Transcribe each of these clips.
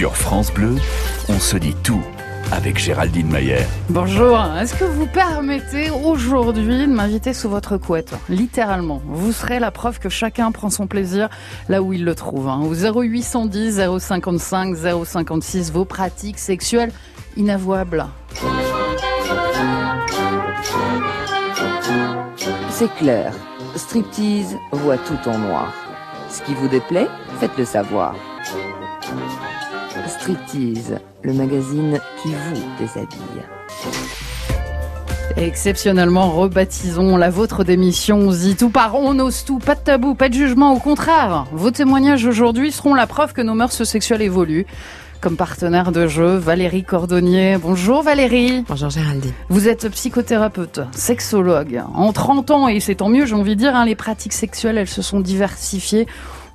Sur France Bleu, on se dit tout avec Géraldine Mayer. Bonjour, est-ce que vous permettez aujourd'hui de m'inviter sous votre couette? Littéralement, vous serez la preuve que chacun prend son plaisir là où il le trouve. Hein. Au 0810 055 056, vos pratiques sexuelles inavouables. C'est clair, striptease voit tout en noir. Ce qui vous déplaît, faites-le savoir. Striptease, le magazine qui vous déshabille. Exceptionnellement, rebaptisons la vôtre d'émission. On dit tout par on ose tout, pas de tabou, pas de jugement, au contraire. Vos témoignages aujourd'hui seront la preuve que nos mœurs sexuelles évoluent. Comme partenaire de jeu, Valérie Cordonnier. Bonjour Valérie. Bonjour Géraldine. Vous êtes psychothérapeute, sexologue. En 30 ans, et c'est tant mieux, j'ai envie de dire, hein, les pratiques sexuelles, elles se sont diversifiées.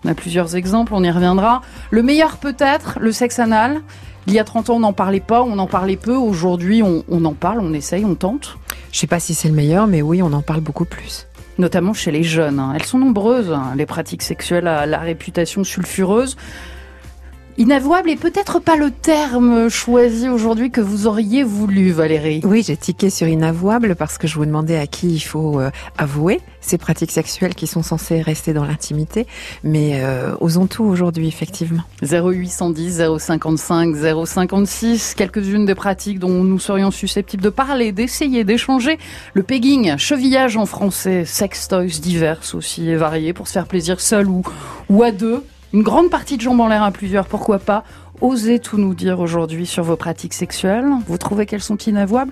On a plusieurs exemples, on y reviendra. Le meilleur peut-être, le sexe anal. Il y a 30 ans, on n'en parlait pas, on en parlait peu. Aujourd'hui, on, en parle, on essaye, on tente. Je sais pas si c'est le meilleur, mais oui, on en parle beaucoup plus. Notamment chez les jeunes. Hein. Elles sont nombreuses, hein, les pratiques sexuelles à la réputation sulfureuse. Inavouable et peut-être pas le terme choisi aujourd'hui que vous auriez voulu, Valérie. Oui, j'ai tiqué sur inavouable parce que je vous demandais à qui il faut euh, avouer ces pratiques sexuelles qui sont censées rester dans l'intimité. Mais euh, osons tout aujourd'hui, effectivement. 0810 055 056, quelques-unes des pratiques dont nous serions susceptibles de parler, d'essayer, d'échanger. Le pegging, chevillage en français, sex toys divers aussi et variés pour se faire plaisir seul ou, ou à deux une grande partie de jambes en l'air à plusieurs, pourquoi pas Osez tout nous dire aujourd'hui sur vos pratiques sexuelles? Vous trouvez qu'elles sont inavouables?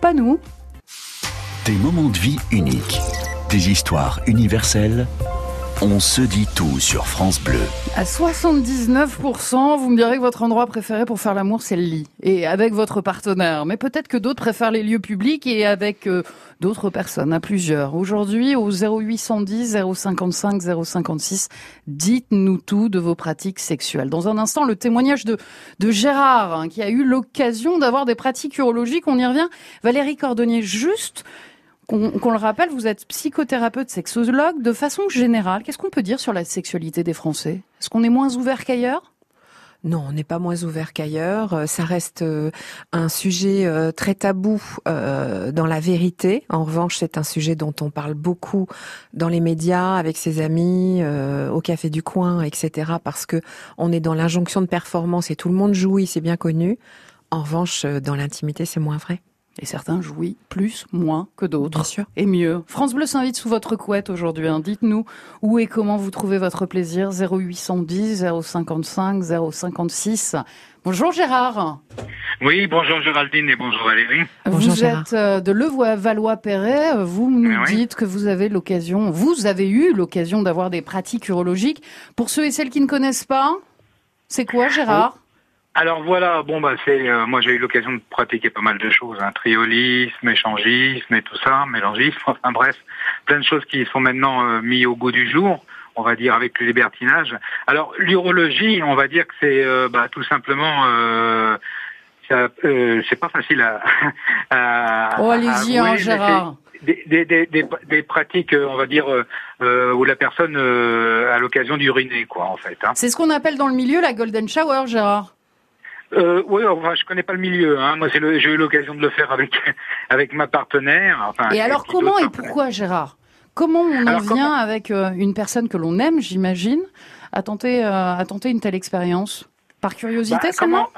Pas nous. Des moments de vie uniques, des histoires universelles. On se dit tout sur France Bleu. À 79%, vous me direz que votre endroit préféré pour faire l'amour, c'est le lit. Et avec votre partenaire. Mais peut-être que d'autres préfèrent les lieux publics et avec euh, d'autres personnes, à plusieurs. Aujourd'hui, au 0810 055 056, dites-nous tout de vos pratiques sexuelles. Dans un instant, le témoignage de, de Gérard, hein, qui a eu l'occasion d'avoir des pratiques urologiques. On y revient. Valérie Cordonnier, juste qu'on le rappelle, vous êtes psychothérapeute, sexologue. De façon générale, qu'est-ce qu'on peut dire sur la sexualité des Français? Est-ce qu'on est moins ouvert qu'ailleurs? Non, on n'est pas moins ouvert qu'ailleurs. Euh, ça reste euh, un sujet euh, très tabou dans la vérité. En revanche, c'est un sujet dont on parle beaucoup dans les médias, avec ses amis, au café du coin, etc. Parce que on est dans l'injonction de performance et tout le monde jouit, c'est bien connu. En revanche, dans l'intimité, c'est moins vrai. Et certains jouent plus, moins que d'autres. Bien sûr. Et mieux. France Bleu s'invite sous votre couette aujourd'hui. Hein. Dites-nous où et comment vous trouvez votre plaisir. 0810 055 056. Bonjour Gérard. Oui, bonjour Géraldine et bonjour Valérie. Vous êtes euh, de Levallois-Perret. Vous nous ah dites que vous avez l'occasion, vous avez eu l'occasion d'avoir des pratiques urologiques. Pour ceux et celles qui ne connaissent pas, c'est quoi Gérard? Alors voilà, bon bah c'est euh, moi j'ai eu l'occasion de pratiquer pas mal de choses, hein, triolisme, échangisme et tout ça, mélangisme, enfin bref, plein de choses qui sont maintenant euh, mis au goût du jour, on va dire avec le libertinage. Alors l'urologie, on va dire que c'est euh, bah, tout simplement ça, c'est pas facile à. à oh allez-y hein, Gérard. Des, des, des, des, pratiques, on va dire, où la personne a l'occasion d'uriner, quoi, en fait. Hein. C'est ce qu'on appelle dans le milieu la golden shower, Gérard. Euh, oui, enfin, je connais pas le milieu. Hein. Moi, j'ai eu l'occasion de le faire avec avec ma partenaire. Enfin, et alors, comment et pourquoi, Gérard? Comment on en vient avec euh, une personne que l'on aime, j'imagine, à tenter euh, à tenter une telle expérience? Par curiosité bah, seulement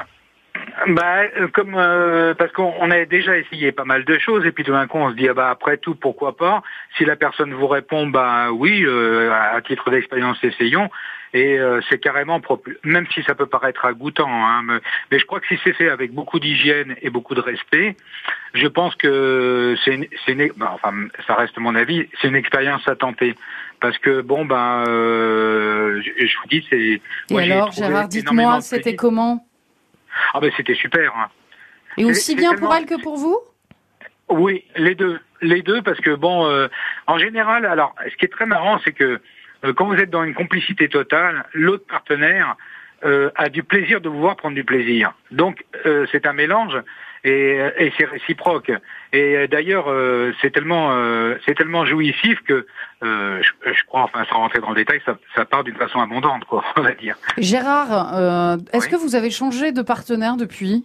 bah, euh, comme euh, parce qu'on a déjà essayé pas mal de choses et puis tout d'un coup on se dit ah bah après tout pourquoi pas? Si la personne vous répond bah oui euh, à titre d'expérience essayons et c'est carrément même si ça peut paraître agoûtant hein, mais, je crois que si c'est fait avec beaucoup d'hygiène et beaucoup de respect je pense que c'est bah, enfin ça reste mon avis c'est une expérience à tenter parce que bon ben je, vous dis c'est et alors Gérard dites-moi c'était comment? Ah ben c'était super. Hein. Et aussi bien pour elle que pour vous? Oui, les deux. Les deux parce que bon, euh, en général, alors ce qui est très marrant, c'est que euh, quand vous êtes dans une complicité totale, l'autre partenaire euh, a du plaisir de vous voir prendre du plaisir. Donc c'est un mélange et, et c'est réciproque. Et d'ailleurs, c'est tellement, c'est tellement jouissif que je, crois, enfin, sans rentrer dans le détail, ça, ça part d'une façon abondante, quoi, on va dire. Gérard, est-ce que vous avez changé de partenaire depuis?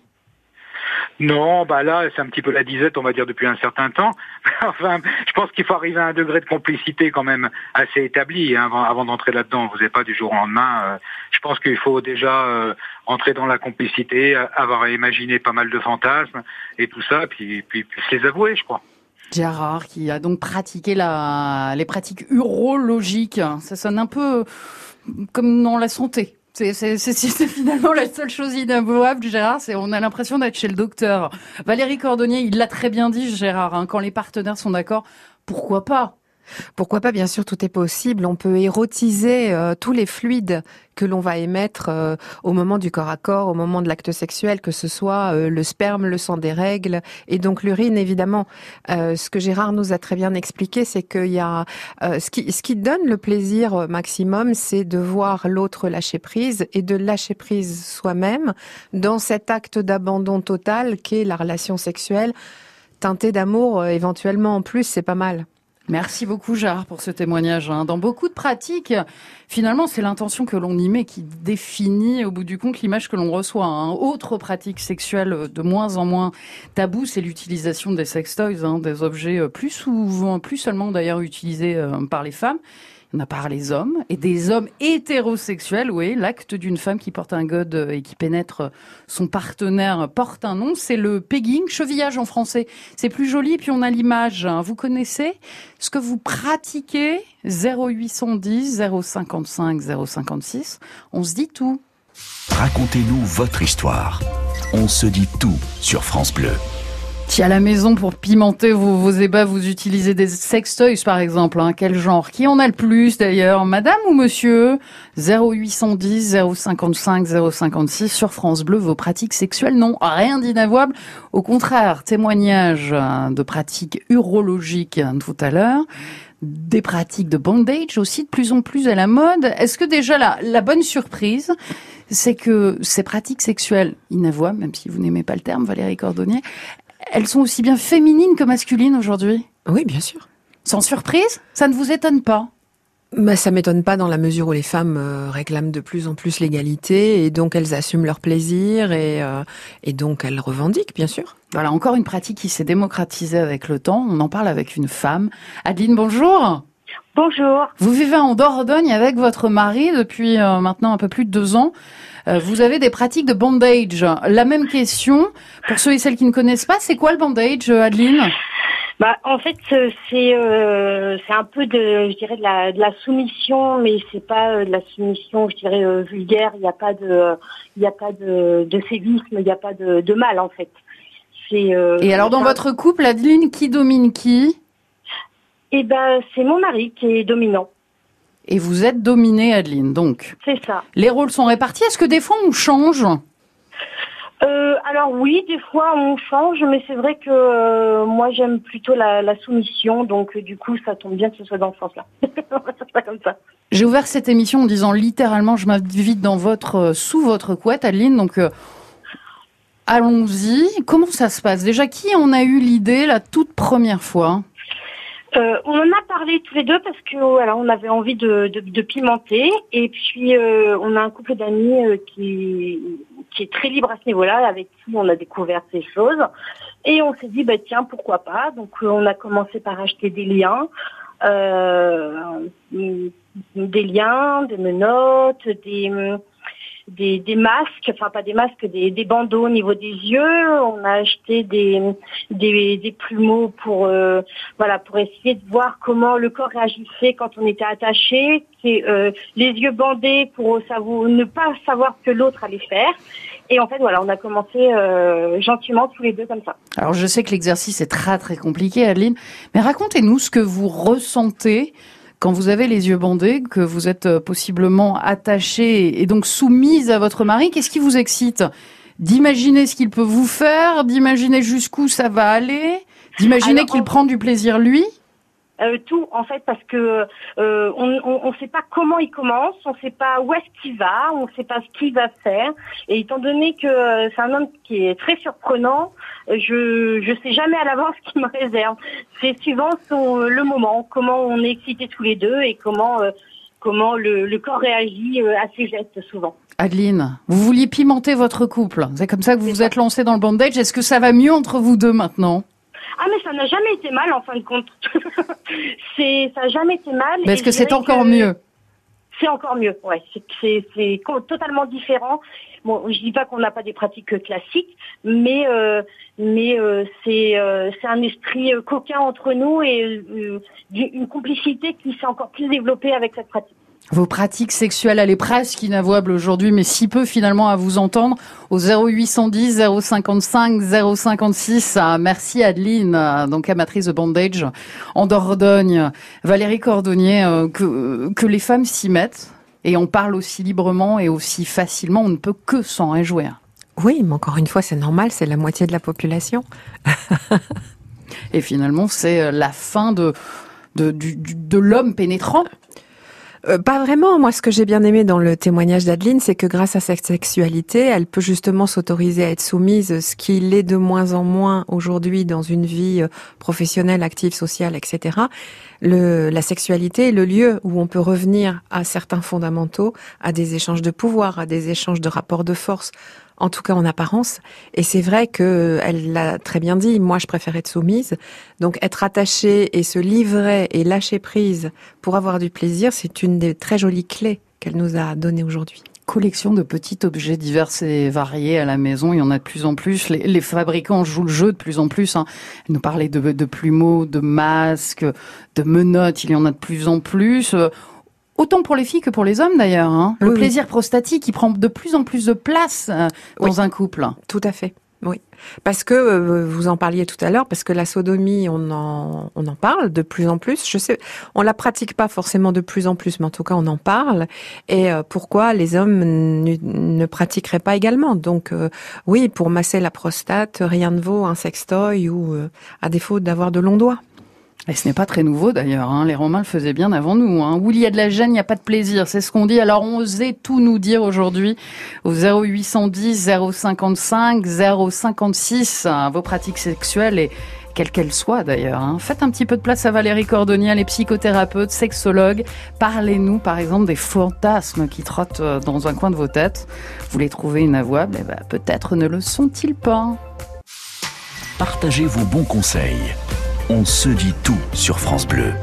Non, bah là, c'est un petit peu la disette, on va dire, depuis un certain temps. enfin, je pense qu'il faut arriver à un degré de complicité quand même assez établi hein, avant, d'entrer là-dedans. Vous n'êtes pas du jour au lendemain. Euh, je pense qu'il faut déjà euh, entrer dans la complicité, avoir imaginé pas mal de fantasmes et tout ça, puis, puis, puis se les avouer, je crois. Gérard, qui a donc pratiqué la, les pratiques urologiques. Ça sonne un peu comme dans la santé. C'est finalement la seule chose inavouable, Gérard. C'est on a l'impression d'être chez le docteur. Valérie Cordonnier, il l'a très bien dit, Gérard. Hein, quand les partenaires sont d'accord, pourquoi pas? Pourquoi pas Bien sûr, tout est possible. On peut érotiser euh, tous les fluides que l'on va émettre euh, au moment du corps à corps, au moment de l'acte sexuel, que ce soit euh, le sperme, le sang des règles et donc l'urine, évidemment. ce que Gérard nous a très bien expliqué, c'est qu'il y a ce qui ce qui donne le plaisir maximum, c'est de voir l'autre lâcher prise et de lâcher prise soi-même dans cet acte d'abandon total qu'est la relation sexuelle teintée d'amour éventuellement en plus, c'est pas mal. Merci beaucoup, Gérard, pour ce témoignage. Hein. Dans beaucoup de pratiques, finalement, c'est l'intention que l'on y met qui définit, au bout du compte, l'image que l'on reçoit. Hein. Autre pratique sexuelle de moins en moins tabou, c'est l'utilisation des sextoys, hein, des objets euh, plus souvent, plus seulement d'ailleurs utilisés euh, par les femmes a parlé les hommes et des hommes hétérosexuels. Oui, l'acte d'une femme qui porte un god et qui pénètre son partenaire porte un nom. C'est le pegging, chevillage en français. C'est plus joli. Puis on a l'image. Vous connaissez ce que vous pratiquez? 0810 055 056. On se dit tout. Racontez-nous votre histoire. On se dit tout sur France Bleu. Si à la maison pour pimenter vos, vos ébats, vous utilisez des sextoys par exemple, hein, quel genre? Qui en a le plus d'ailleurs? Madame ou monsieur? 0810 055 056 sur France Bleu, vos pratiques sexuelles n'ont rien d'inavouable. Au contraire, témoignage hein, de pratiques urologiques hein, tout à l'heure. Des pratiques de bondage aussi de plus en plus à la mode. Est-ce que déjà la, la bonne surprise, c'est que ces pratiques sexuelles inavouables, même si vous n'aimez pas le terme, Valérie Cordonnier, elles sont aussi bien féminines que masculines aujourd'hui Oui, bien sûr. Sans surprise Ça ne vous étonne pas? Bah, ça m'étonne pas dans la mesure où les femmes euh, réclament de plus en plus l'égalité et donc elles assument leur plaisir et, euh, et donc elles revendiquent, bien sûr. Voilà, encore une pratique qui s'est démocratisée avec le temps. On en parle avec une femme. Adeline, bonjour. Bonjour. Vous vivez en Dordogne avec votre mari depuis euh, maintenant un peu plus de deux ans. Euh, vous avez des pratiques de bandage. La même question pour ceux et celles qui ne connaissent pas. C'est quoi le bandage, Adeline? Bah, en fait, c'est euh, c'est un peu de, je dirais de la, de la soumission, mais c'est pas euh, de la soumission, je dirais euh, vulgaire. Il n'y a pas de, il y a pas de, de sévisme, il n'y a pas de, de mal en fait. C'est. Et alors dans votre couple, Adeline, qui domine qui? Eh ben, c'est mon mari qui est dominant. Et vous êtes dominée, Adeline, donc. C'est ça. Les rôles sont répartis. Est-ce que des fois on change euh, alors oui, des fois on change, mais c'est vrai que euh, moi j'aime plutôt la, soumission, donc euh, du coup ça tombe bien que ce soit dans ce sens-là. pas comme ça. J'ai ouvert cette émission en disant littéralement je m'invite dans votre sous votre couette, Adeline. Donc allons-y. Comment ça se passe? Déjà, qui en a eu l'idée la toute première fois? Euh, on en a parlé tous les deux parce que voilà, on avait envie de, de, pimenter et puis euh, on a un couple d'amis euh, qui, qui est très libre à ce niveau-là, avec qui on a découvert ces choses et on s'est dit bah tiens pourquoi pas? Donc on a commencé par acheter des liens, des liens, des menottes, des des, masques, enfin pas des masques, des, bandeaux au niveau des yeux. On a acheté des, des, plumeaux pour euh, voilà pour essayer de voir comment le corps réagissait quand on était attaché. Euh, les yeux bandés pour ne pas savoir ce que l'autre allait faire. Et en fait, voilà, on a commencé euh, gentiment tous les deux comme ça. Alors, je sais que l'exercice est très très compliqué, Adeline, mais racontez-nous ce que vous ressentez quand vous avez les yeux bandés, que vous êtes euh, possiblement attachée et donc soumise à votre mari, qu'est-ce qui vous excite? D'imaginer ce qu'il peut vous faire, d'imaginer jusqu'où ça va aller, d'imaginer qu'il prend du plaisir lui? Euh, tout en fait parce que euh, on ne sait pas comment il commence, on ne sait pas où est-ce qu'il va, on ne sait pas ce qu'il va faire. Et étant donné que euh, c'est un homme qui est très surprenant, je je sais jamais à l'avance ce qu'il me réserve. C'est suivant son, le moment, comment on est excités tous les deux et comment comment le, le corps réagit à ses gestes souvent. Adeline, vous vouliez pimenter votre couple. C'est comme ça que vous vous êtes lancé dans le bandage. Est-ce que ça va mieux entre vous deux maintenant? Ah mais ça n'a jamais été mal en fin de compte. c'est ça n'a jamais été mal. Mais est-ce que c'est encore mieux? C'est encore mieux. Ouais, c'est c'est totalement différent. Bon, je dis pas qu'on n'a pas des pratiques classiques, mais euh, mais euh, c'est euh, c'est un esprit coquin entre nous et une complicité qui s'est encore plus développée avec cette pratique. Vos pratiques sexuelles, elle est presque inavouable aujourd'hui, mais si peu finalement à vous entendre au 0810 055 056. Merci Adeline, donc amatrice de Bondage en Dordogne. Valérie Cordonnier, euh, que, que les femmes s'y mettent et on parle aussi librement et aussi facilement, on ne peut que s'en réjouir. Oui, mais encore une fois, c'est normal, c'est la moitié de la population. et finalement, c'est la fin de, de, de l'homme pénétrant euh, pas vraiment. Moi, ce que j'ai bien aimé dans le témoignage d'Adeline, c'est que grâce à cette sexualité, elle peut justement s'autoriser à être soumise, ce qui l'est de moins en moins aujourd'hui dans une vie euh, professionnelle, active, sociale, etc. Le, la sexualité est le lieu où on peut revenir à certains fondamentaux, à des échanges de pouvoir, à des échanges de rapports de force en tout cas en apparence. Et c'est vrai que elle l'a très bien dit. Moi, je préfère être soumise. Donc, être attachée et se livrer et lâcher prise pour avoir du plaisir, c'est une des très jolies clés qu'elle nous a données aujourd'hui collection de petits objets divers et variés à la maison. Il y en a de plus en plus. Les, fabricants jouent le jeu de plus en plus. Hein. Elle nous parlait de, de plumeaux, de masques, de menottes. Il y en a de plus en plus. Autant pour les filles que pour les hommes d'ailleurs. Hein. Le plaisir prostatique qui prend de plus en plus de place euh, dans un couple. Tout à fait. Oui, parce que euh, vous en parliez tout à l'heure, parce que la sodomie, on en on en parle de plus en plus. Je sais, on la pratique pas forcément de plus en plus, mais en tout cas on en parle. Et euh, pourquoi les hommes ne pratiqueraient pas également? Donc oui, pour masser la prostate, rien ne vaut un sextoy ou à défaut d'avoir de longs doigts. Et ce n'est pas très nouveau d'ailleurs, hein. les Romains le faisaient bien avant nous. Hein. Où il y a de la gêne, il n'y a pas de plaisir, c'est ce qu'on dit. Alors osait tout nous dire aujourd'hui au 0810 055 056 vos pratiques sexuelles et quelles qu'elles soient d'ailleurs. Hein. Faites un petit peu de place à Valérie Cordonnier, les psychothérapeutes, sexologues. Parlez-nous par exemple des fantasmes qui trottent euh, dans un coin de vos têtes. Vous les trouvez inavouables? Eh ben, peut-être ne le sont-ils pas. Partagez vos bons conseils on se dit tout sur France Bleu.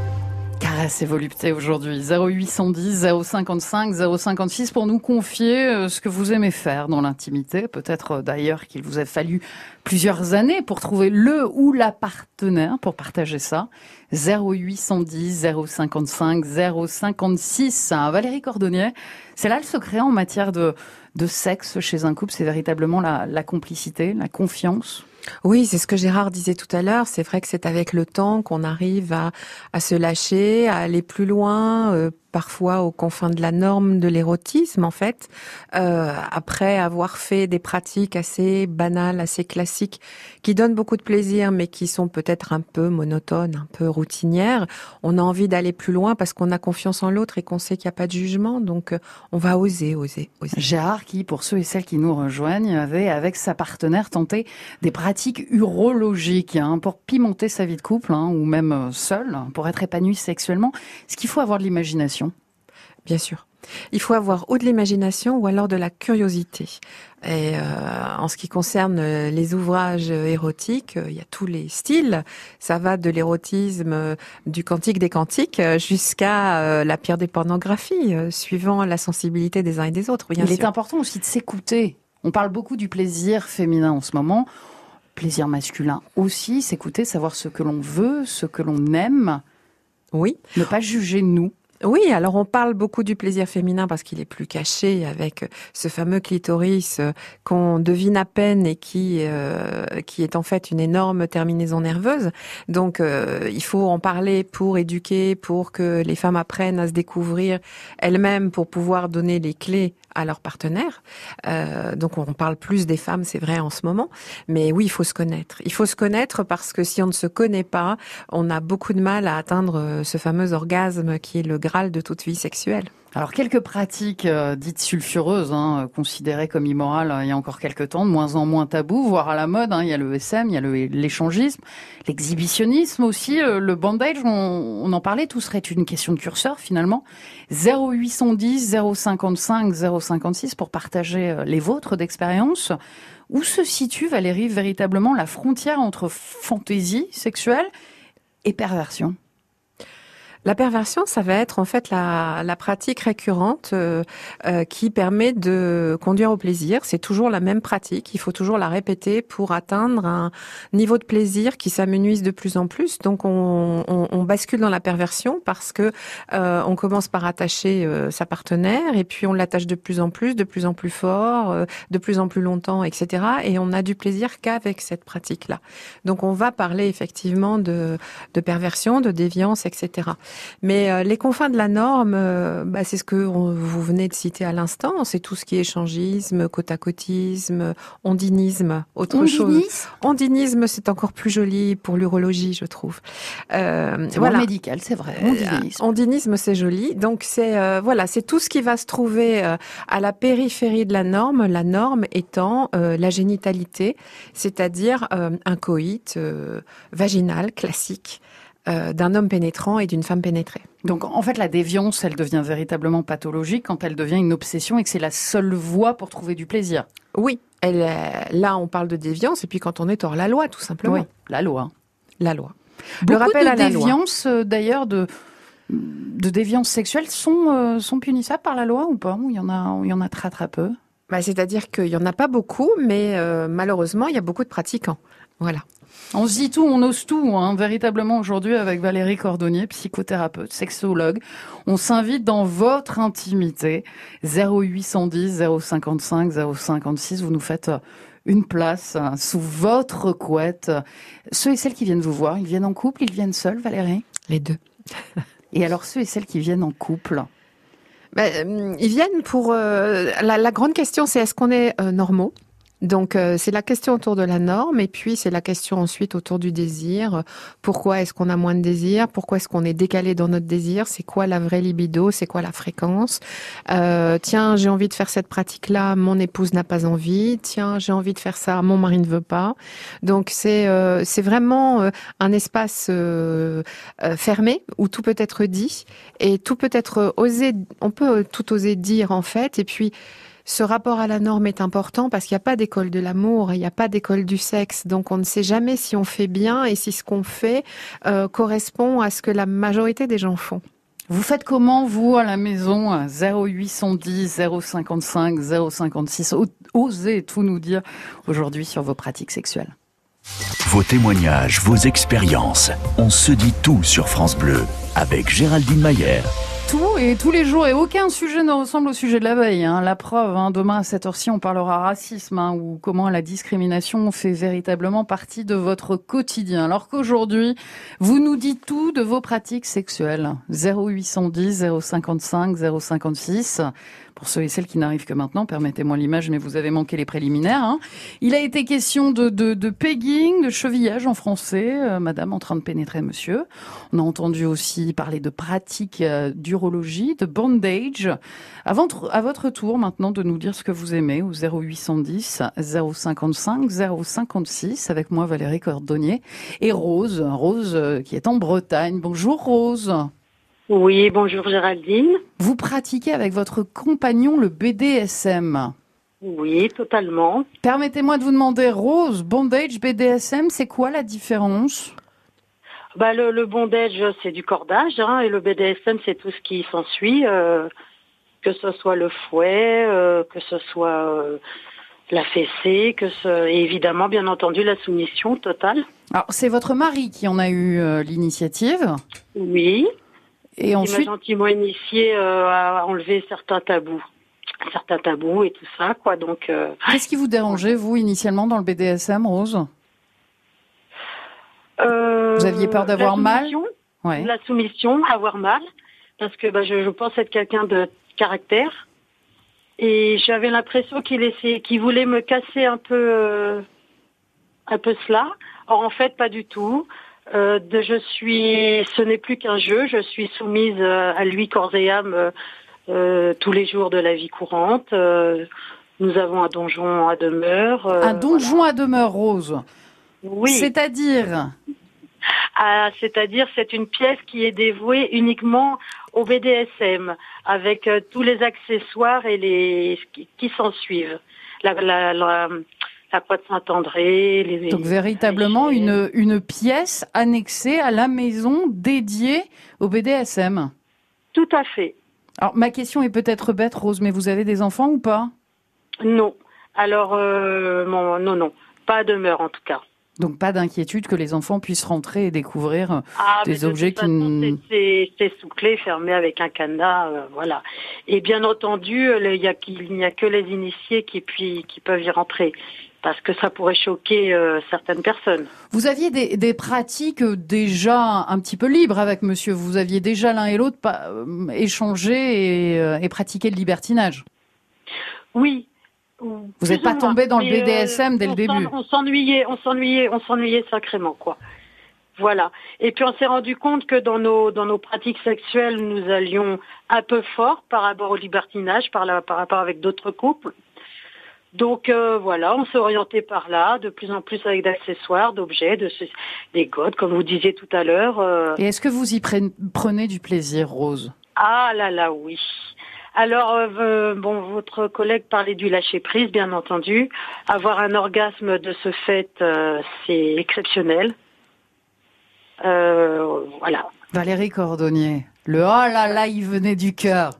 Caresse et volupté aujourd'hui. 0810 055 056 pour nous confier euh, ce que vous aimez faire dans l'intimité. Peut-être euh, d'ailleurs qu'il vous a fallu plusieurs années pour trouver le ou la partenaire pour partager ça. 0810 055 056. Valérie Cordonnier, c'est là le secret en matière de, de sexe chez un couple, c'est véritablement la, complicité, la confiance oui, c'est ce que Gérard disait tout à l'heure. C'est vrai que c'est avec le temps qu'on arrive à, à, se lâcher, à aller plus loin, euh, parfois aux confins de la norme de l'érotisme en fait, euh, après avoir fait des pratiques assez banales, assez classiques, qui donnent beaucoup de plaisir mais qui sont peut-être un peu monotones, un peu routinières, on a envie d'aller plus loin parce qu'on a confiance en l'autre et qu'on sait qu'il n'y a pas de jugement, donc euh, on va oser, oser, oser. Gérard qui, pour ceux et celles qui nous rejoignent, avait avec sa partenaire tenté des pratiques urologiques hein, pour pimenter sa vie de couple hein, ou même euh, seul, pour être épanoui sexuellement. Ce qu'il faut avoir de l'imagination Bien sûr. Il faut avoir ou de l'imagination ou alors de la curiosité. Et euh, en ce qui concerne euh, les ouvrages érotiques, euh, il y a tous les styles. Ça va de l'érotisme du cantique des cantiques jusqu'à la pire des pornographies, suivant la sensibilité des uns et des autres. il est important aussi de s'écouter. On parle beaucoup du plaisir féminin en ce moment. Plaisir masculin aussi, s'écouter, savoir ce que l'on veut, ce que l'on aime. Oui. Ne pas juger nous. Oui, alors on parle beaucoup du plaisir féminin parce qu'il est plus caché avec ce fameux clitoris euh, qu'on devine à peine et qui euh, qui est en fait une énorme terminaison nerveuse. Donc euh, il faut en parler pour éduquer, pour que les femmes apprennent à se découvrir elles-mêmes pour pouvoir donner les clés à leur partenaire. Euh, donc on parle plus des femmes, c'est vrai en ce moment. Mais oui, il faut se connaître. Il faut se connaître parce que si on ne se connaît pas, on a beaucoup de mal à atteindre ce fameux orgasme qui est le de toute vie sexuelle. Alors quelques pratiques euh, dites sulfureuses, hein, considérées comme immorales euh, il y a encore quelques temps, de moins en moins tabou, voire à la mode. Hein. Il y a le SM, il y a l'échangisme, l'exhibitionnisme aussi, euh, le bandage. On, on, en parlait, tout serait une question de curseur finalement. 0810 055 056 pour partager les vôtres d'expérience. Où se situe Valérie véritablement la frontière entre fantaisie sexuelle et perversion? La perversion, ça va être en fait la, la pratique récurrente euh, euh, qui permet de conduire au plaisir. C'est toujours la même pratique. Il faut toujours la répéter pour atteindre un niveau de plaisir qui s'amenuise de plus en plus. Donc on, on, on, bascule dans la perversion parce que euh, on commence par attacher euh, sa partenaire et puis on l'attache de plus en plus, de plus en plus fort, euh, de plus en plus longtemps, etc. Et on a du plaisir qu'avec cette pratique-là. Donc on va parler effectivement de, de perversion, de déviance, etc. Mais euh, les confins de la norme, euh, bah, c'est ce que vous venez de citer à l'instant. C'est tout ce qui est échangisme, côte à côtisme, ondinisme, autre Ondinisme. chose. Ondinisme, c'est encore plus joli pour l'urologie, je trouve. Euh, c'est voilà. médical, c'est vrai. Ondinisme. ondinisme, c'est joli. Donc c'est euh, voilà, c'est tout ce qui va se trouver euh, à la périphérie de la norme. La norme étant la génitalité, c'est-à-dire un coït vaginal classique euh, d'un homme pénétrant et d'une femme pénétrée. Donc en fait la déviance, elle devient véritablement pathologique quand elle devient une obsession et que c'est la seule voie pour trouver du plaisir. Oui, elle, là on parle de déviance et puis quand on est hors la loi tout simplement. Oui, la loi. La loi. Beaucoup Le rappel de à la déviance euh, d'ailleurs de de déviance sexuelle sont euh, sont punissables par la loi ou pas? Il y en a il y en a très très peu? Bah, c'est-à-dire qu'il y en a pas beaucoup, mais euh, malheureusement il y a beaucoup de pratiquants. Voilà. On se dit tout, on ose tout, hein, véritablement aujourd'hui avec Valérie Cordonnier, psychothérapeute, sexologue. On s'invite dans votre intimité. 0810 055 056, vous nous faites euh, une place hein, sous votre couette. Ceux et celles qui viennent vous voir, ils viennent en couple, ils viennent seuls, Valérie? Les deux. et alors ceux et celles qui viennent en couple? Ben, Ils viennent pour... Euh, la, la, grande question, c'est est-ce qu'on est euh, normaux? Donc euh, c'est la question autour de la norme et puis c'est la question ensuite autour du désir. Pourquoi est-ce qu'on a moins de désir? Pourquoi est-ce qu'on est décalé dans notre désir? C'est quoi la vraie libido? C'est quoi la fréquence? Euh, Tiens, j'ai envie de faire cette pratique-là, mon épouse n'a pas envie. Tiens, j'ai envie de faire ça, mon mari ne veut pas. Donc c'est euh, c'est vraiment euh, un espace euh, fermé où tout peut être dit et tout peut être osé. On peut tout oser dire en fait et puis ce rapport à la norme est important parce qu'il n'y a pas d'école de l'amour, il n'y a pas d'école du sexe, donc on ne sait jamais si on fait bien et si ce qu'on fait euh, correspond à ce que la majorité des gens font. Vous faites comment, vous, à la maison, 0810 055 056 Osez tout nous dire aujourd'hui sur vos pratiques sexuelles. Vos témoignages, vos expériences. On se dit tout sur France Bleu avec Géraldine Mayer tout et tous les jours et aucun sujet ne ressemble au sujet de la veille. Hein. La preuve, hein, demain à cette heure-ci, on parlera racisme hein, ou comment la discrimination fait véritablement partie de votre quotidien. Alors qu'aujourd'hui, vous nous dites tout de vos pratiques sexuelles. 0810 055 056. Pour ceux et celles qui n'arrivent que maintenant, permettez-moi l'image, mais vous avez manqué les préliminaires. Hein. Il a été question de, de, pegging, de chevillage en français, euh, madame en train de pénétrer monsieur. On a entendu aussi parler de pratiques euh, d'urologie, de bondage. Avant, à votre tour maintenant de nous dire ce que vous aimez au 0810 055 056 avec moi Valérie Cordonnier et Rose, Rose euh, qui est en Bretagne. Bonjour Rose. Oui, bonjour Géraldine. Vous pratiquez avec votre compagnon le BDSM Oui, totalement. Permettez-moi de vous demander, Rose, bondage, BDSM, c'est quoi la différence? Bah, le, le bondage, c'est du cordage, hein, et le BDSM, c'est tout ce qui s'ensuit, euh, que ce soit le fouet, euh, que ce soit euh, la fessée, que ce, et évidemment, bien entendu, la soumission totale. Alors, c'est votre mari qui en a eu l'initiative Oui. Et ensuite, il m'a gentiment initié euh, à enlever certains tabous, certains tabous et tout ça, quoi. Donc, euh, qu'est-ce qui vous dérangeait, vous, initialement, dans le BDSM, Rose? Euh, Vous aviez peur d'avoir mal? Ouais. La soumission, avoir mal, parce que bah, je, je pense être quelqu'un de caractère. Et j'avais l'impression qu'il essayait, qu'il voulait me casser un peu, euh, un peu cela. Or en fait, pas du tout. Euh, de, je suis, ce n'est plus qu'un jeu. Je suis soumise euh, à lui corps et âme euh, tous les jours de la vie courante. Nous avons un donjon à demeure. Un donjon à demeure, Rose. Oui. C'est-à-dire Ah, c'est-à-dire c'est une pièce qui est dévouée uniquement au BDSM, avec euh, tous les accessoires et les qui, qui s'en suivent. La, la, la, la croix de Saint-André, les Donc véritablement les- une, une pièce annexée à la maison dédiée au BDSM. Tout à fait. Alors ma question est peut-être bête, Rose, mais vous avez des enfants ou pas? Non. Alors euh, non non, pas à demeure en tout cas. Donc pas d'inquiétude que les enfants puissent rentrer et découvrir. euh, Ah, Des de objets qui c'est- c'est sous clé, fermé avec un cadenas, euh, voilà. Et bien entendu, il a n'y a que les initiés qui puis qui peuvent y rentrer, parce que ça pourrait choquer euh, certaines personnes. Vous aviez des, des pratiques euh, déjà un petit peu libres avec monsieur. Vous aviez déjà l'un et l'autre euh, échangé et, euh, et pratiqué le libertinage. Oui. Vous n'êtes pas tombé dans le BDSM dès le début. On s'ennuyait, on s'ennuyait, on s'ennuyait sacrément, quoi. Voilà. Et puis on s'est rendu compte que dans nos dans nos pratiques sexuelles, nous allions un peu fort par rapport au libertinage, par, la, par rapport avec d'autres couples. Donc euh, voilà, on s'est orienté par là, de plus en plus avec d'accessoires, d'objets, de ce- des godes, comme vous disiez tout à l'heure. euh, Et est-ce que vous y prenez, du plaisir, Rose? Ah là là, oui. Alors, euh, bon, votre collègue parlait du lâcher prise, bien entendu. Avoir un orgasme de ce fait, c'est exceptionnel. Voilà. Valérie Cordonnier, le oh là là, il venait du cœur.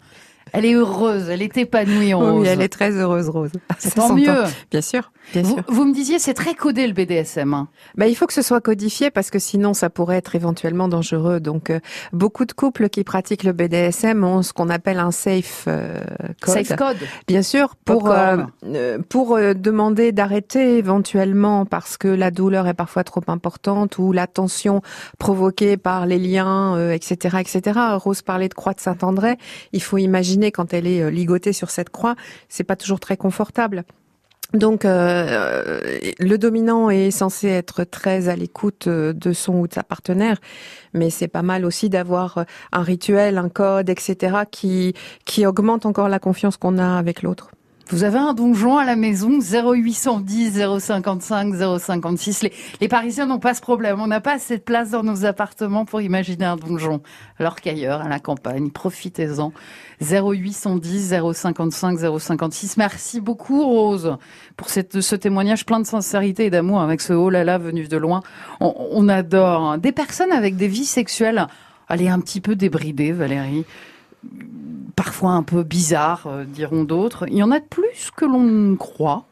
Elle est heureuse, elle est épanouie, Rose. Oui, elle est très heureuse, Rose. C'est Ça tant mieux. Bien sûr, bien Vous, sûr. vous me disiez, c'est très codé le BDSM. hein. Bah, il faut que ce soit codifié parce que sinon ça pourrait être éventuellement dangereux. Donc euh, beaucoup de couples qui pratiquent le BDSM ont ce qu'on appelle un safe euh, code. Safe code. Bien sûr, pour euh, pour demander d'arrêter éventuellement parce que la douleur est parfois trop importante ou la tension provoquée par les liens, euh, etc., etc. Rose parlait de croix de Saint-André. Il faut imaginer quand elle est euh, ligotée sur cette croix, c'est pas toujours très confortable. Donc, euh, le dominant est censé être très à l'écoute euh, de son ou de sa partenaire, mais c'est pas mal aussi d'avoir un rituel, un code, etc., qui qui augmente encore la confiance qu'on a avec l'autre. Vous avez un donjon à la maison 0810 055 056. Les, les Parisiens n'ont pas ce problème. On n'a pas assez de place dans nos appartements pour imaginer un donjon. Alors qu'ailleurs, à la campagne, profitez-en. 0810 055 056. Merci beaucoup, Rose, pour cette, ce témoignage plein de sincérité et d'amour avec ce oh là là venu de loin. On, on adore. hein. Des personnes avec des vies sexuelles, allez, un petit peu débridées, Valérie parfois un peu bizarre, euh, diront d'autres. Il y en a de plus que l'on ne croit.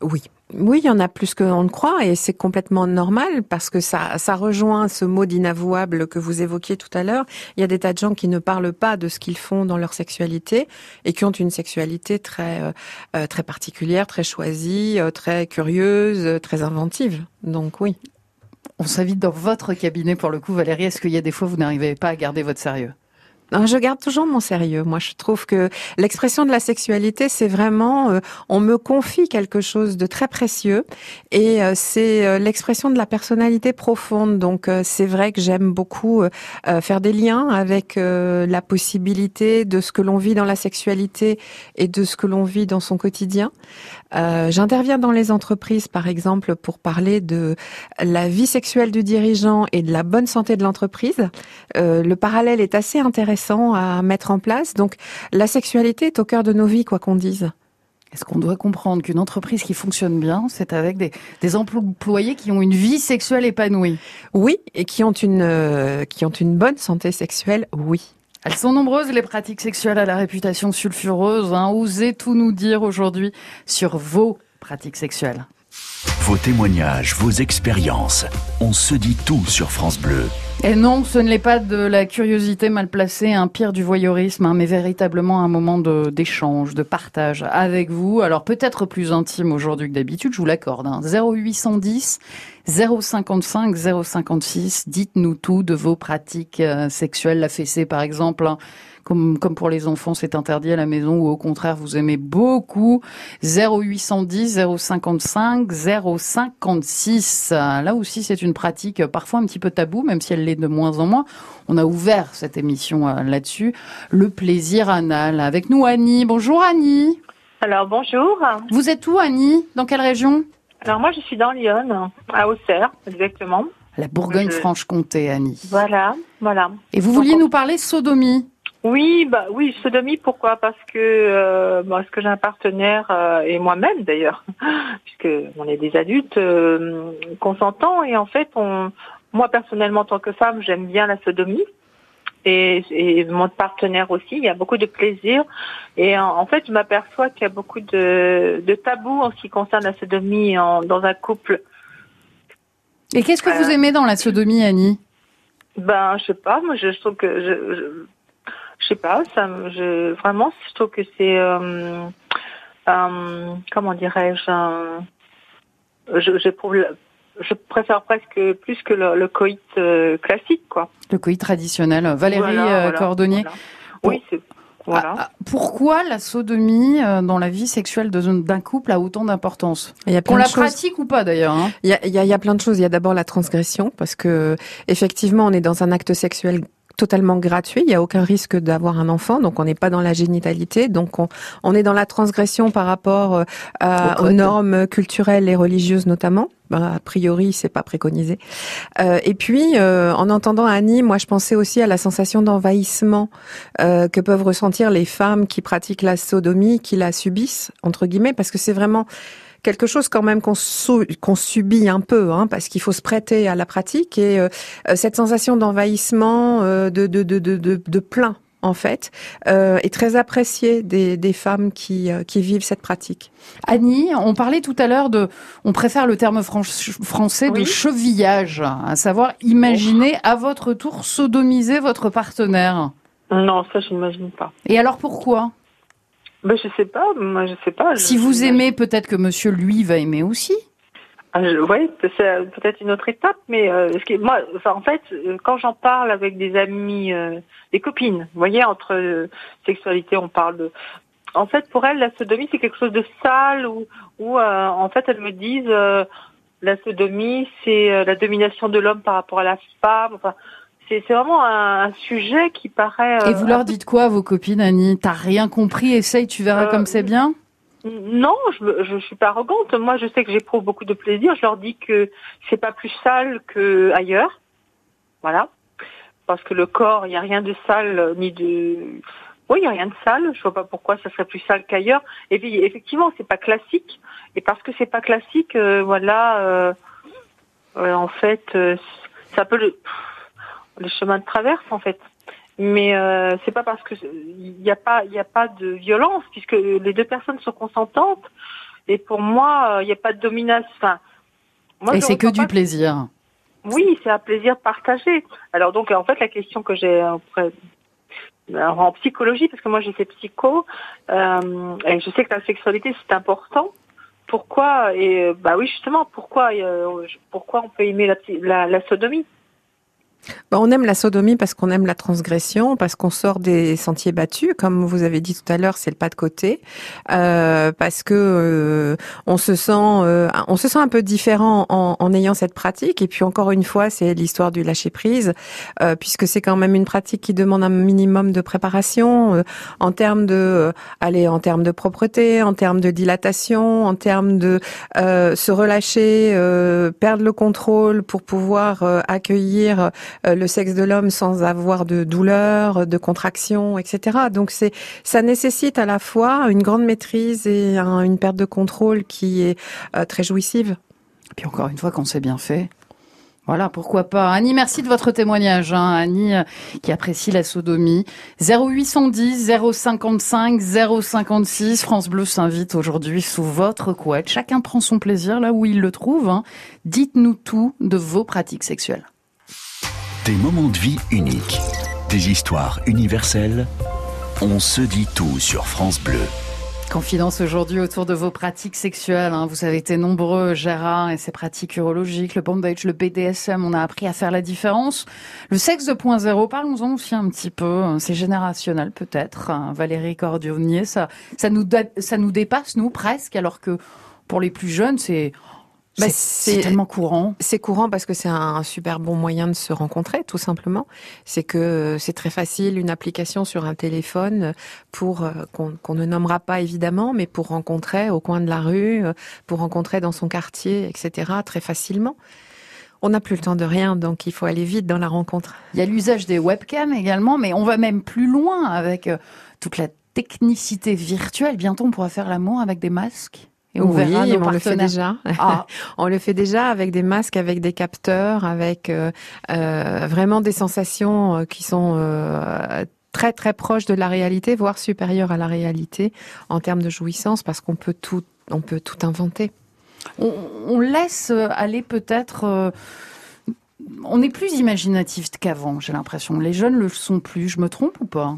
Oui. Oui, il y en a plus qu'on ne croit et c'est complètement normal parce que ça, ça rejoint ce mot d'inavouable que vous évoquiez tout à l'heure. Il y a des tas de gens qui ne parlent pas de ce qu'ils font dans leur sexualité et qui ont une sexualité très, euh, euh, très particulière, très choisie, très curieuse, très inventive. Donc oui. On s'invite dans votre cabinet pour le coup, Valérie. Est-ce qu'il y a des fois où vous n'arrivez pas à garder votre sérieux? Je garde toujours mon sérieux. Moi, je trouve que l'expression de la sexualité, c'est vraiment, euh, on me confie quelque chose de très précieux, et euh, c'est euh, l'expression de la personnalité profonde. Donc, c'est vrai que j'aime beaucoup faire des liens avec la possibilité de ce que l'on vit dans la sexualité et de ce que l'on vit dans son quotidien. J'interviens dans les entreprises, par exemple, pour parler de la vie sexuelle du dirigeant et de la bonne santé de l'entreprise. Le parallèle est assez intéressant à mettre en place. Donc, la sexualité est au cœur de nos vies, quoi qu'on dise. Est-ce qu'on doit comprendre qu'une entreprise qui fonctionne bien, c'est avec des, des employés qui ont une vie sexuelle épanouie? Oui, et qui ont une euh, qui ont une bonne santé sexuelle, oui. Elles sont nombreuses, les pratiques sexuelles à la réputation sulfureuse. Hein. Osez tout nous dire aujourd'hui sur vos pratiques sexuelles. Vos témoignages, vos expériences. On se dit tout sur France Bleu. Et non, ce ne l'est pas de la curiosité mal placée, un pire du voyeurisme, hein, mais véritablement un moment d'échange, de, partage avec vous. Alors peut-être plus intime aujourd'hui que d'habitude, je vous l'accorde. Hein. 0810 055 056, dites-nous tout de vos pratiques euh, sexuelles, la fessée par exemple. Comme, comme pour les enfants, c'est interdit à la maison ou au contraire, vous aimez beaucoup. 0810 055 056. Là aussi, c'est une pratique parfois un petit peu tabou, même si elle l'est de moins en moins. On a ouvert cette émission euh, là-dessus. Le plaisir anal. Avec nous, Annie. Bonjour, Annie. Alors, bonjour. Vous êtes où, Annie? Dans quelle région? Alors, moi, je suis dans Lyon, à Auxerre, exactement. La Bourgogne-Franche-Comté, Annie. Voilà, voilà. Et vous vouliez nous parler sodomie? Oui, bah oui, sodomie. Pourquoi? Parce que euh, parce que j'ai un partenaire euh, et moi-même d'ailleurs, puisque on est des adultes euh, consentants et en fait, on, moi personnellement en tant que femme, j'aime bien la sodomie. Et, et, mon partenaire aussi, il y a beaucoup de plaisir. Et en, fait, je m'aperçois qu'il y a beaucoup de, de tabous en ce qui concerne la sodomie en, dans un couple. Et qu'est-ce que vous aimez dans la sodomie, Annie? Ben, je sais pas. Moi, je, trouve que je je sais pas, ça, je, vraiment, je trouve que c'est, euh, euh, comment dirais-je, je, je, je préfère presque plus que le, le coït euh, classique, quoi. Le coït traditionnel. Valérie euh, Cordonnier. Oui, c'est. Voilà. Ah, ah, pourquoi la sodomie dans la vie sexuelle d'un couple a autant d'importance? Qu'on la pratique ou pas d'ailleurs hein? Il, y a, il, y a, il y a plein de choses. Il y a d'abord la transgression parce que effectivement on est dans un acte sexuel totalement gratuit. Il n'y a aucun risque d'avoir un enfant, donc on n'est pas dans la génitalité. Donc on, on est dans la transgression par rapport euh, aux normes culturelles et religieuses notamment. Ben, a priori, c'est pas préconisé. Euh, et puis, euh, en entendant Annie, moi, je pensais aussi à la sensation d'envahissement euh, que peuvent ressentir les femmes qui pratiquent la sodomie, qui la subissent entre guillemets, parce que c'est vraiment quelque chose quand même qu'on subit un peu, hein, parce qu'il faut se prêter à la pratique et euh, euh, cette sensation d'envahissement, euh, de, de, de, de, de plein en fait, euh, est très appréciée des, des femmes qui, qui vivent cette pratique. Annie, on parlait tout à l'heure de, on préfère le terme français de chevillage, à savoir imaginer à votre tour sodomiser votre partenaire. Non, ça je n'imagine pas. Et alors pourquoi? Ben, je sais pas, moi je sais pas. Si vous aimez, peut-être que monsieur lui va aimer aussi. Ah, oui, c'est peut-être une autre étape, mais euh, ce qui, moi, enfin, en fait, quand j'en parle avec des amis, euh, des copines, vous voyez, entre euh, sexualité, on parle de. En fait, pour elles, la sodomie, c'est quelque chose de sale, ou, ou en fait, elles me disent, la sodomie, c'est la domination de l'homme par rapport à la femme. Enfin, c'est vraiment un, sujet qui paraît. Et vous leur dites quoi, vos copines, Annie? T'as rien compris Essaye, tu verras comme c'est bien? Non, je, je suis pas arrogante. Moi, je sais que j'éprouve beaucoup de plaisir. Je leur dis que c'est pas plus sale que ailleurs. Voilà. Parce que le corps, il n'y a rien de sale ni de. Oui, il n'y a rien de sale. Je vois pas pourquoi ça serait plus sale qu'ailleurs. Et puis, effectivement, c'est pas classique. Et parce que c'est pas classique, euh, voilà. Euh, euh, en fait, ça peut le le chemin de traverse en fait. Mais euh, c'est pas parce que il n'y a pas il y a pas de violence puisque les deux personnes sont consentantes et pour moi il n'y a pas de domination. Enfin, et c'est que du plaisir. Oui, c'est un plaisir partagé. Alors donc en fait la question que j'ai en psychologie parce que moi fait psycho euh, et je sais que la sexualité c'est important. Pourquoi et bah oui justement pourquoi euh, pourquoi on peut aimer la, la, la sodomie? On aime la sodomie parce qu'on aime la transgression, parce qu'on sort des sentiers battus, comme vous avez dit tout à l'heure, c'est le pas de côté, euh, parce que euh, on se sent, euh, on se sent un peu différent en, ayant cette pratique. Et puis encore une fois, c'est l'histoire du lâcher prise, puisque c'est quand même une pratique qui demande un minimum de préparation en termes de, en termes de propreté, en termes de dilatation, en termes de se relâcher, perdre le contrôle pour pouvoir accueillir euh, le sexe de l'homme sans avoir de douleur, de contraction, etc. Donc c'est ça nécessite à la fois une grande maîtrise et une perte de contrôle qui est euh, très jouissive. Et puis encore une fois, quand c'est bien fait. Voilà, pourquoi pas. Annie, merci de votre témoignage. Hein. Annie, euh, qui apprécie la sodomie. 0810 055 056. France Bleu s'invite aujourd'hui sous votre couette. Chacun prend son plaisir là où il le trouve. Hein. Dites-nous tout de vos pratiques sexuelles. Des moments de vie uniques. Des histoires universelles. On se dit tout sur France Bleu. Confidence aujourd'hui autour de vos pratiques sexuelles. hein. Vous avez été nombreux, Gérard, et ses pratiques urologiques, le bondage, le BDSM. On a appris à faire la différence. Le sexe 2.0, parlons-en aussi un petit peu. C'est générationnel peut-être. hein. Valérie Cordionnier, ça, ça nous, ça nous dépasse nous presque, alors que pour les plus jeunes, c'est Bah, c'est- tellement courant. C'est courant parce que c'est un super bon moyen de se rencontrer, tout simplement. C'est que c'est très facile, une application sur un téléphone pour euh, qu'on ne nommera pas évidemment, mais pour rencontrer au coin de la rue, euh, pour rencontrer dans son quartier, etc. Très facilement. On n'a plus le temps de rien, donc il faut aller vite dans la rencontre. Il y a l'usage des webcams également, mais on va même plus loin avec euh, toute la technicité virtuelle. Bientôt, on pourra faire l'amour avec des masques. Et on oui, verra nos on le fait déjà. Ah, On le fait déjà avec des masques, avec des capteurs, avec euh, euh, vraiment des sensations euh, qui sont euh, très très proches de la réalité, voire supérieures à la réalité en termes de jouissance, parce qu'on peut tout, on peut tout inventer. on, on laisse aller peut-être. on est plus imaginatif qu'avant, j'ai l'impression. Les jeunes le sont plus. Je me trompe ou pas?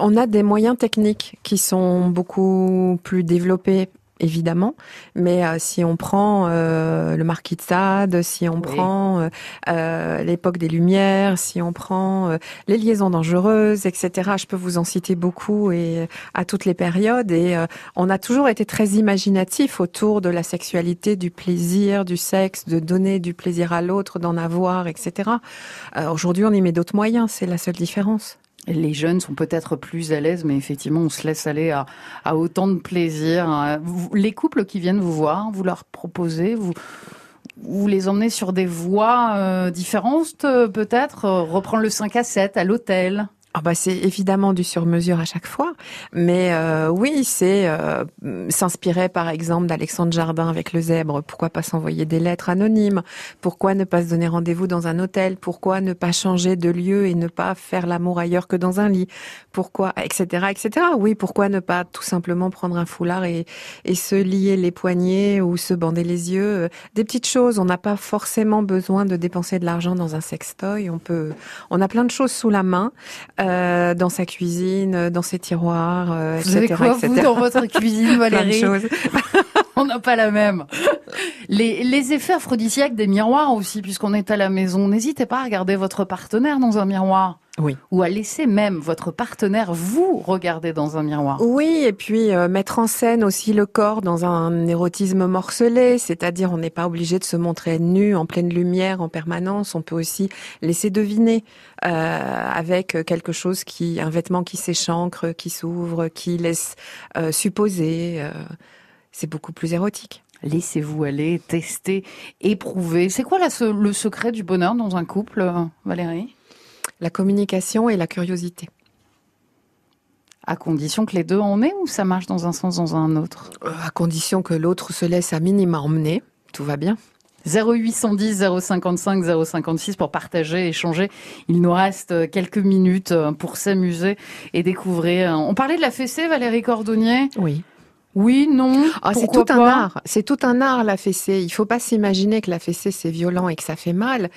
On a des moyens techniques qui sont beaucoup plus développés. Évidemment, mais euh, si on prend euh, le Marquis de Sade, si on Oui. prend euh, l'époque des Lumières, si on prend les liaisons dangereuses, etc. Je peux vous en citer beaucoup et à toutes les périodes. Et on a toujours été très imaginatif autour de la sexualité, du plaisir, du sexe, de donner du plaisir à l'autre, d'en avoir, etc. Aujourd'hui, on y met d'autres moyens. C'est la seule différence. Les jeunes sont peut-être plus à l'aise, mais effectivement, on se laisse aller à, à autant de plaisir. Les couples qui viennent vous voir, vous leur proposez, vous, vous les emmenez sur des voies euh, différentes, euh, peut-être? Euh, reprendre le 5 à 7 à l'hôtel. Ah bah c'est évidemment du sur-mesure à chaque fois, mais euh, oui, c'est euh, s'inspirer par exemple d'Alexandre Jardin avec le zèbre. Pourquoi pas s'envoyer des lettres anonymes? Pourquoi ne pas se donner rendez-vous dans un hôtel? Pourquoi ne pas changer de lieu et ne pas faire l'amour ailleurs que dans un lit? Pourquoi etc etc. Oui, pourquoi ne pas tout simplement prendre un foulard et, et se lier les poignets ou se bander les yeux? Des petites choses. On n'a pas forcément besoin de dépenser de l'argent dans un sextoy. On peut, on a plein de choses sous la main euh, dans sa cuisine, euh, dans ses tiroirs, euh, Vous avez etc., quoi, vous, etc. dans votre cuisine, Plein de Valérie choses. On n'a pas la même. Les, les effets aphrodisiaques des miroirs aussi, puisqu'on est à la maison. N'hésitez pas à regarder votre partenaire dans un miroir. Oui. Ou à laisser même votre partenaire vous regarder dans un miroir. Oui, et puis euh, mettre en scène aussi le corps dans un érotisme morcelé, c'est-à-dire on n'est pas obligé de se montrer nu en pleine lumière en permanence, on peut aussi laisser deviner euh, avec quelque chose qui, un vêtement qui s'échancre, qui s'ouvre, qui laisse euh, supposer. euh, c'est beaucoup plus érotique. Laissez-vous aller, tester, éprouver. C'est quoi là, ce- le secret du bonheur dans un couple, Valérie? La communication et la curiosité. À condition que les deux en aient ou ça marche dans un sens, dans un autre? Euh, à condition que l'autre se laisse à minima emmener, tout va bien. 0810 055 056 pour partager, échanger. Il nous reste euh, quelques minutes euh, pour s'amuser et découvrir. On parlait de la fessée, Valérie Cordonnier? Oui. Oui, non Ah, c'est tout un art. C'est tout un art la fessée. Il faut pas s'imaginer que la fessée c'est violent et que ça fait mal.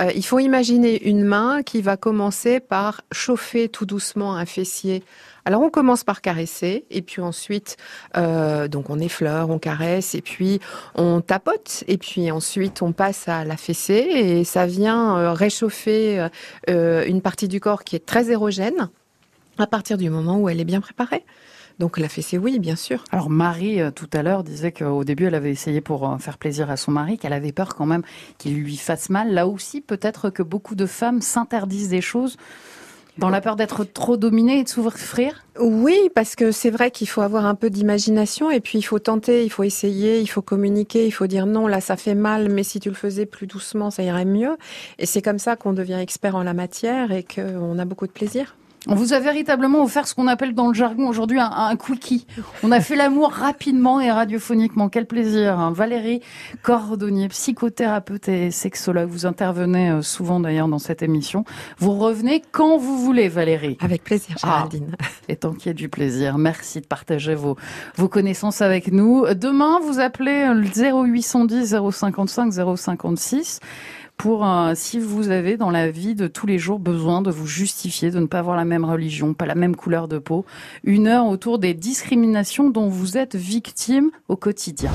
Euh, il faut imaginer une main qui va commencer par chauffer tout doucement un fessier. Alors on commence par caresser et puis ensuite euh, donc on effleure, on caresse et puis on tapote et puis ensuite on passe à la fessée et ça vient euh, réchauffer une partie du corps qui est très érogène à partir du moment où elle est bien préparée. Donc la fessée oui bien sûr. Alors Marie, euh, tout à l'heure, disait qu'au début, elle avait essayé pour euh, faire plaisir à son mari, qu'elle avait peur quand même qu'il lui fasse mal. Là aussi, peut-être que beaucoup de femmes s'interdisent des choses dans la peur d'être trop dominées et de souffrir? Oui, parce que c'est vrai qu'il faut avoir un peu d'imagination et puis il faut tenter, il faut essayer, il faut communiquer, il faut dire non, là ça fait mal, mais si tu le faisais plus doucement, ça irait mieux. Et c'est comme ça qu'on devient expert en la matière et qu'on a beaucoup de plaisir. On vous a véritablement offert ce qu'on appelle dans le jargon aujourd'hui un, un quickie. On a fait l'amour rapidement et radiophoniquement. Quel plaisir. hein. Valérie Cordonnier, psychothérapeute et sexologue. Vous intervenez euh, souvent d'ailleurs dans cette émission. Vous revenez quand vous voulez, Valérie. Avec plaisir, Ah. Géraldine. Et tant qu'il y a du plaisir, merci de partager vos, vos connaissances avec nous. Demain, vous appelez le 0810 055 056 pour euh, si vous avez dans la vie de tous les jours besoin de vous justifier, de ne pas avoir la même religion, pas la même couleur de peau. Une heure autour des discriminations dont vous êtes victime au quotidien.